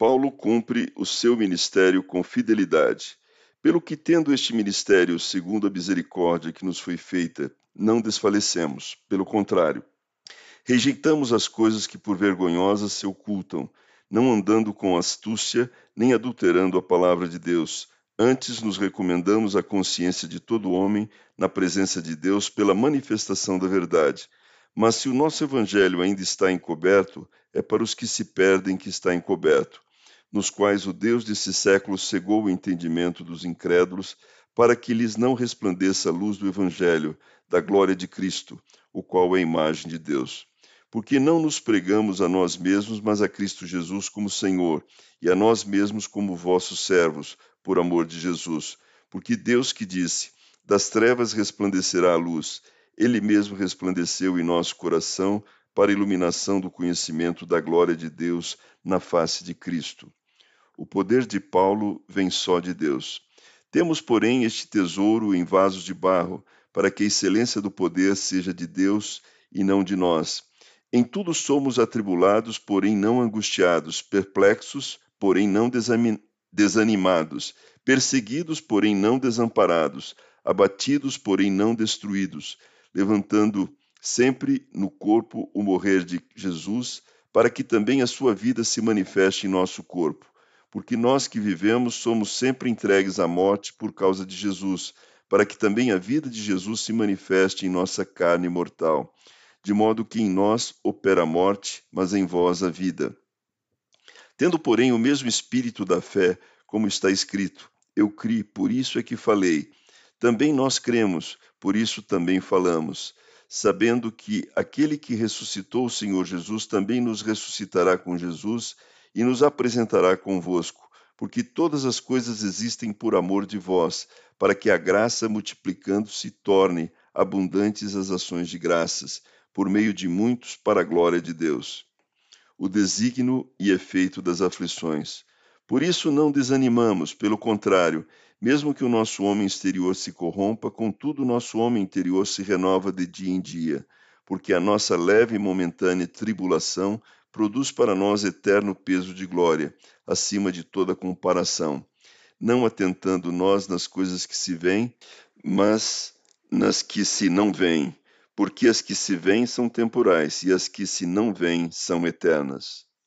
Paulo cumpre o seu ministério com fidelidade. Pelo que, tendo este ministério, segundo a misericórdia que nos foi feita, não desfalecemos. Pelo contrário, rejeitamos as coisas que por vergonhosas se ocultam, não andando com astúcia, nem adulterando a palavra de Deus. Antes nos recomendamos a consciência de todo homem na presença de Deus pela manifestação da verdade. Mas se o nosso evangelho ainda está encoberto, é para os que se perdem que está encoberto nos quais o Deus desse século cegou o entendimento dos incrédulos, para que lhes não resplandeça a luz do Evangelho, da glória de Cristo, o qual é a imagem de Deus. Porque não nos pregamos a nós mesmos, mas a Cristo Jesus como Senhor, e a nós mesmos como vossos servos, por amor de Jesus. Porque Deus que disse: Das trevas resplandecerá a luz, Ele mesmo resplandeceu em nosso coração para a iluminação do conhecimento da glória de Deus na face de Cristo. O poder de Paulo vem só de Deus. Temos, porém, este tesouro em vasos de barro, para que a excelência do poder seja de Deus e não de nós. Em tudo somos atribulados, porém não angustiados, perplexos, porém não desanimados, perseguidos, porém não desamparados, abatidos, porém não destruídos, levantando sempre no corpo o morrer de Jesus, para que também a sua vida se manifeste em nosso corpo porque nós que vivemos somos sempre entregues à morte por causa de Jesus, para que também a vida de Jesus se manifeste em nossa carne mortal, de modo que em nós opera a morte, mas em vós a vida. Tendo, porém, o mesmo espírito da fé, como está escrito: Eu criei, por isso é que falei. Também nós cremos, por isso também falamos, sabendo que aquele que ressuscitou o Senhor Jesus também nos ressuscitará com Jesus e nos apresentará convosco, porque todas as coisas existem por amor de vós, para que a graça, multiplicando-se, torne abundantes as ações de graças, por meio de muitos, para a glória de Deus. O desígnio e efeito das aflições. Por isso não desanimamos, pelo contrário, mesmo que o nosso homem exterior se corrompa, contudo o nosso homem interior se renova de dia em dia, porque a nossa leve e momentânea tribulação produz para nós eterno peso de glória, acima de toda comparação, não atentando nós nas coisas que se veem, mas nas que se não veem, porque as que se veem são temporais e as que se não veem são eternas.